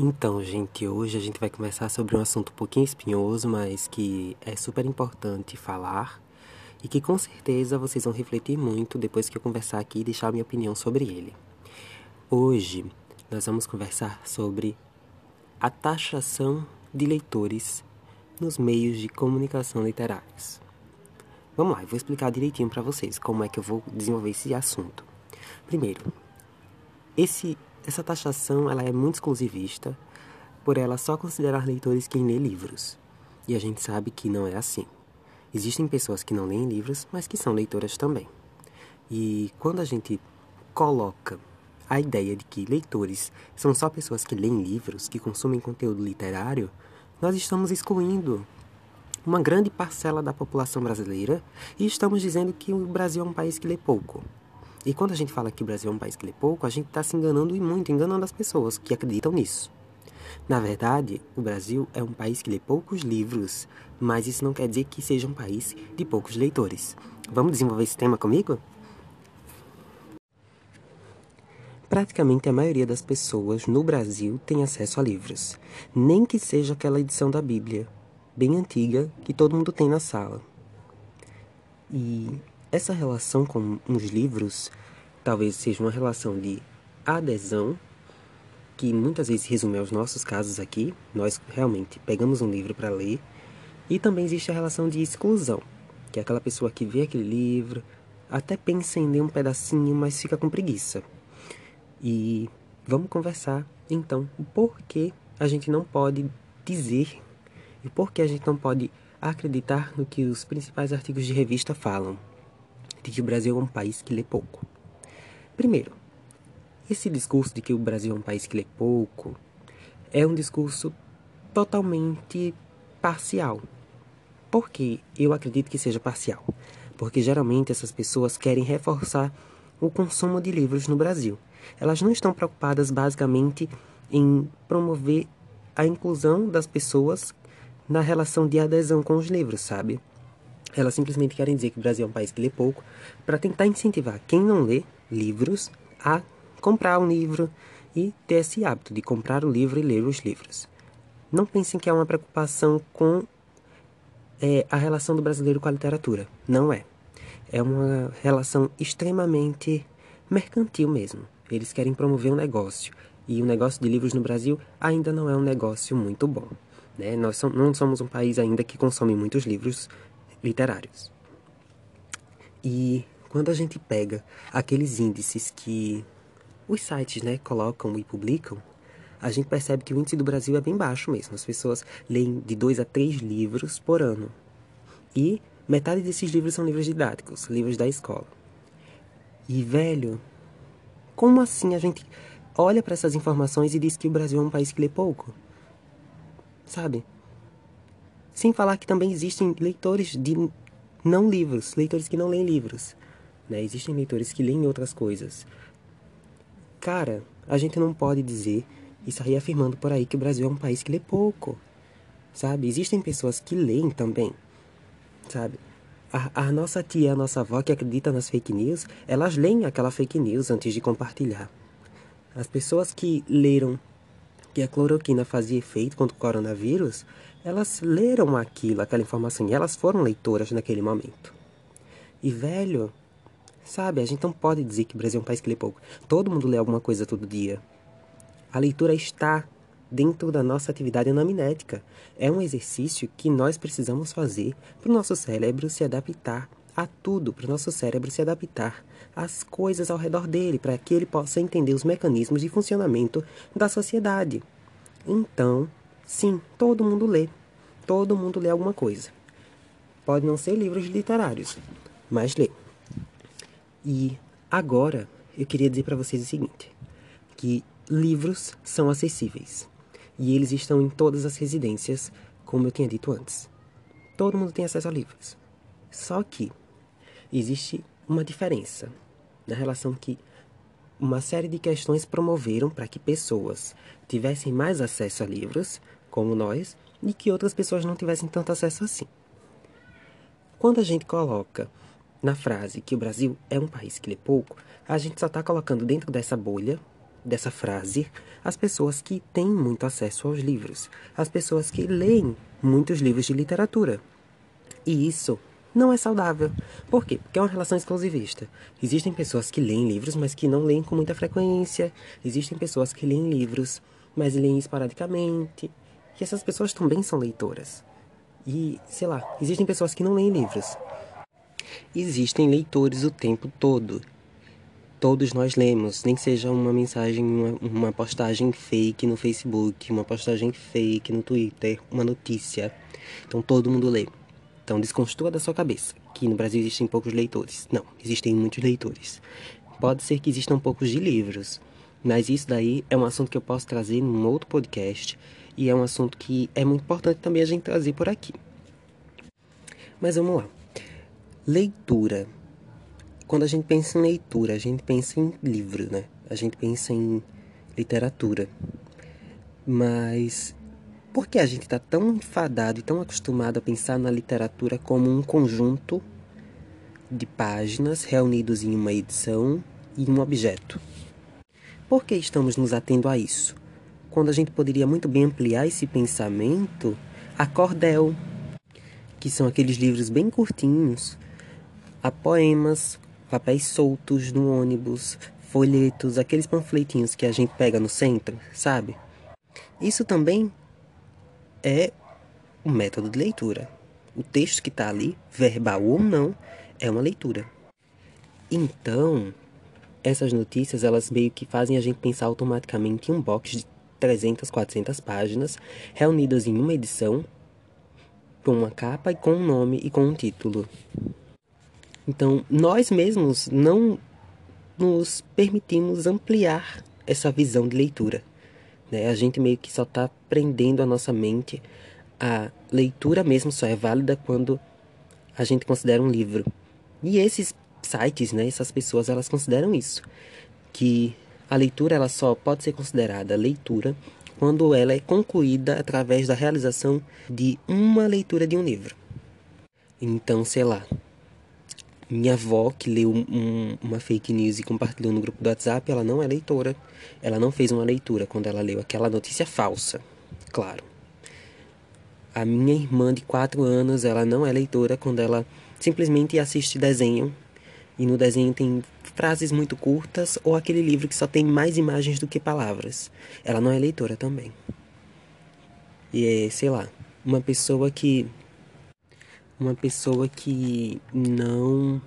Então, gente, hoje a gente vai conversar sobre um assunto um pouquinho espinhoso, mas que é super importante falar e que com certeza vocês vão refletir muito depois que eu conversar aqui e deixar a minha opinião sobre ele. Hoje nós vamos conversar sobre a taxação de leitores nos meios de comunicação literários. Vamos lá, eu vou explicar direitinho para vocês como é que eu vou desenvolver esse assunto. Primeiro, esse essa taxação ela é muito exclusivista, por ela só considerar leitores quem lê livros. E a gente sabe que não é assim. Existem pessoas que não leem livros, mas que são leitoras também. E quando a gente coloca a ideia de que leitores são só pessoas que leem livros, que consumem conteúdo literário, nós estamos excluindo uma grande parcela da população brasileira e estamos dizendo que o Brasil é um país que lê pouco. E quando a gente fala que o Brasil é um país que lê pouco, a gente está se enganando e muito, enganando as pessoas que acreditam nisso. Na verdade, o Brasil é um país que lê poucos livros, mas isso não quer dizer que seja um país de poucos leitores. Vamos desenvolver esse tema comigo? Praticamente a maioria das pessoas no Brasil tem acesso a livros, nem que seja aquela edição da Bíblia, bem antiga, que todo mundo tem na sala. E essa relação com os livros talvez seja uma relação de adesão, que muitas vezes resume aos nossos casos aqui. Nós realmente pegamos um livro para ler. E também existe a relação de exclusão, que é aquela pessoa que vê aquele livro, até pensa em ler um pedacinho, mas fica com preguiça. E vamos conversar então o porquê a gente não pode dizer e por que a gente não pode acreditar no que os principais artigos de revista falam de que o Brasil é um país que lê pouco. Primeiro, esse discurso de que o Brasil é um país que lê pouco é um discurso totalmente parcial. Por que eu acredito que seja parcial? Porque geralmente essas pessoas querem reforçar o consumo de livros no Brasil. Elas não estão preocupadas basicamente em promover a inclusão das pessoas na relação de adesão com os livros, sabe? Elas simplesmente querem dizer que o Brasil é um país que lê pouco, para tentar incentivar quem não lê livros a comprar um livro e ter esse hábito de comprar o livro e ler os livros. Não pensem que é uma preocupação com é, a relação do brasileiro com a literatura. Não é. É uma relação extremamente mercantil mesmo. Eles querem promover um negócio. E o negócio de livros no Brasil ainda não é um negócio muito bom. Né? Nós não somos um país ainda que consome muitos livros literários. E quando a gente pega aqueles índices que os sites né, colocam e publicam, a gente percebe que o índice do Brasil é bem baixo mesmo. As pessoas leem de dois a três livros por ano. E metade desses livros são livros didáticos, livros da escola. E, velho, como assim a gente olha para essas informações e diz que o Brasil é um país que lê pouco? Sabe? Sem falar que também existem leitores de não livros, leitores que não leem livros. Né? Existem leitores que leem outras coisas. Cara, a gente não pode dizer e sair afirmando por aí que o Brasil é um país que lê pouco. Sabe? Existem pessoas que leem também. Sabe? A, a nossa tia, a nossa avó que acredita nas fake news, elas leem aquela fake news antes de compartilhar. As pessoas que leram que a cloroquina fazia efeito contra o coronavírus, elas leram aquilo, aquela informação, e elas foram leitoras naquele momento. E, velho, sabe, a gente não pode dizer que o Brasil é um país que lê pouco. Todo mundo lê alguma coisa todo dia. A leitura está dentro da nossa atividade anaminética. É um exercício que nós precisamos fazer para o nosso cérebro se adaptar a tudo, para o nosso cérebro se adaptar às coisas ao redor dele, para que ele possa entender os mecanismos de funcionamento da sociedade. Então, sim, todo mundo lê. Todo mundo lê alguma coisa. Pode não ser livros literários, mas lê. E agora eu queria dizer para vocês o seguinte: que livros são acessíveis e eles estão em todas as residências, como eu tinha dito antes. Todo mundo tem acesso a livros. Só que existe uma diferença na relação que uma série de questões promoveram para que pessoas tivessem mais acesso a livros, como nós, e que outras pessoas não tivessem tanto acesso assim. Quando a gente coloca na frase que o Brasil é um país que lê pouco, a gente só está colocando dentro dessa bolha dessa frase as pessoas que têm muito acesso aos livros, as pessoas que leem muitos livros de literatura. E isso não é saudável. Por quê? Porque é uma relação exclusivista. Existem pessoas que leem livros, mas que não leem com muita frequência. Existem pessoas que leem livros, mas leem esporadicamente. E essas pessoas também são leitoras. E, sei lá, existem pessoas que não leem livros. Existem leitores o tempo todo. Todos nós lemos, nem seja uma mensagem, uma, uma postagem fake no Facebook, uma postagem fake no Twitter, uma notícia. Então todo mundo lê. Então desconstrua da sua cabeça que no Brasil existem poucos leitores. Não, existem muitos leitores. Pode ser que existam poucos de livros, mas isso daí é um assunto que eu posso trazer num outro podcast e é um assunto que é muito importante também a gente trazer por aqui. Mas vamos lá. Leitura. Quando a gente pensa em leitura, a gente pensa em livro, né? A gente pensa em literatura. Mas por que a gente está tão enfadado e tão acostumado a pensar na literatura como um conjunto de páginas reunidos em uma edição e um objeto? Por que estamos nos atendo a isso? Quando a gente poderia muito bem ampliar esse pensamento a cordel, que são aqueles livros bem curtinhos, a poemas, papéis soltos no ônibus, folhetos, aqueles panfletinhos que a gente pega no centro, sabe? Isso também é o método de leitura. O texto que está ali, verbal ou não, é uma leitura. Então, essas notícias, elas meio que fazem a gente pensar automaticamente em um box de 300, 400 páginas, reunidas em uma edição, com uma capa e com um nome e com um título. Então, nós mesmos não nos permitimos ampliar essa visão de leitura. Né? A gente meio que só está prendendo a nossa mente. A leitura mesmo só é válida quando a gente considera um livro. E esses sites, né, essas pessoas, elas consideram isso, que a leitura ela só pode ser considerada leitura quando ela é concluída através da realização de uma leitura de um livro. Então, sei lá, minha avó que leu um, uma fake news e compartilhou no grupo do WhatsApp, ela não é leitora. Ela não fez uma leitura quando ela leu aquela notícia falsa. Claro. A minha irmã de 4 anos, ela não é leitora quando ela simplesmente assiste desenho e no desenho tem frases muito curtas ou aquele livro que só tem mais imagens do que palavras. Ela não é leitora também. E é, sei lá, uma pessoa que uma pessoa que não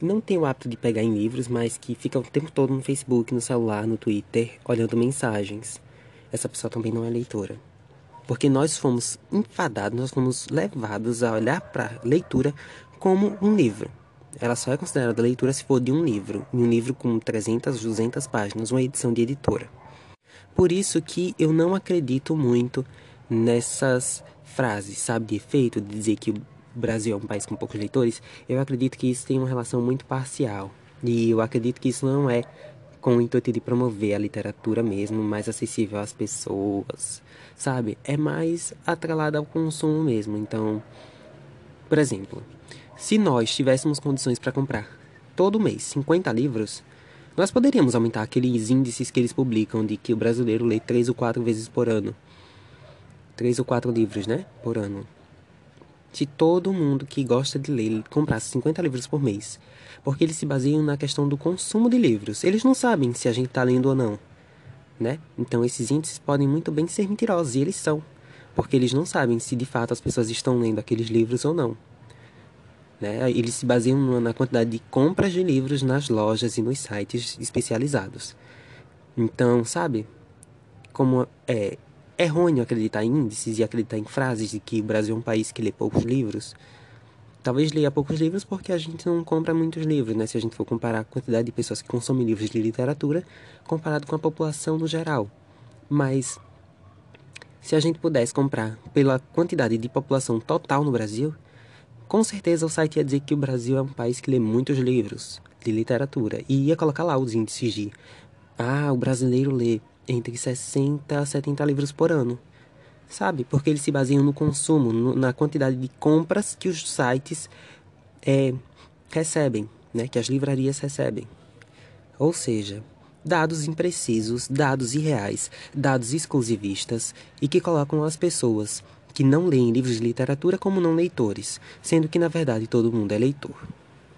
não tem o hábito de pegar em livros, mas que fica o tempo todo no Facebook, no celular, no Twitter, olhando mensagens. Essa pessoa também não é leitora. Porque nós fomos enfadados, nós fomos levados a olhar para leitura como um livro. Ela só é considerada leitura se for de um livro, um livro com 300, 200 páginas, uma edição de editora. Por isso que eu não acredito muito nessas frases, sabe, de efeito, de dizer que o Brasil é um país com poucos leitores, eu acredito que isso tem uma relação muito parcial. E eu acredito que isso não é com o intuito de promover a literatura mesmo, mais acessível às pessoas, sabe? É mais atrelada ao consumo mesmo. Então, por exemplo, se nós tivéssemos condições para comprar todo mês 50 livros, nós poderíamos aumentar aqueles índices que eles publicam de que o brasileiro lê três ou quatro vezes por ano três ou quatro livros, né, por ano. Se todo mundo que gosta de ler comprasse 50 livros por mês, porque eles se baseiam na questão do consumo de livros. Eles não sabem se a gente está lendo ou não, né? Então esses índices podem muito bem ser mentirosos, e eles são, porque eles não sabem se de fato as pessoas estão lendo aqueles livros ou não. Né? Eles se baseiam na quantidade de compras de livros nas lojas e nos sites especializados. Então, sabe? Como é, errôneo acreditar em índices e acreditar em frases de que o Brasil é um país que lê poucos livros. Talvez leia poucos livros porque a gente não compra muitos livros, né? Se a gente for comparar a quantidade de pessoas que consomem livros de literatura comparado com a população no geral. Mas se a gente pudesse comprar pela quantidade de população total no Brasil, com certeza o site ia dizer que o Brasil é um país que lê muitos livros de literatura e ia colocar lá os índices de ah, o brasileiro lê entre 60 a 70 livros por ano. Sabe? Porque eles se baseiam no consumo, no, na quantidade de compras que os sites é, recebem, né? que as livrarias recebem. Ou seja, dados imprecisos, dados irreais, dados exclusivistas e que colocam as pessoas que não leem livros de literatura como não leitores, sendo que na verdade todo mundo é leitor.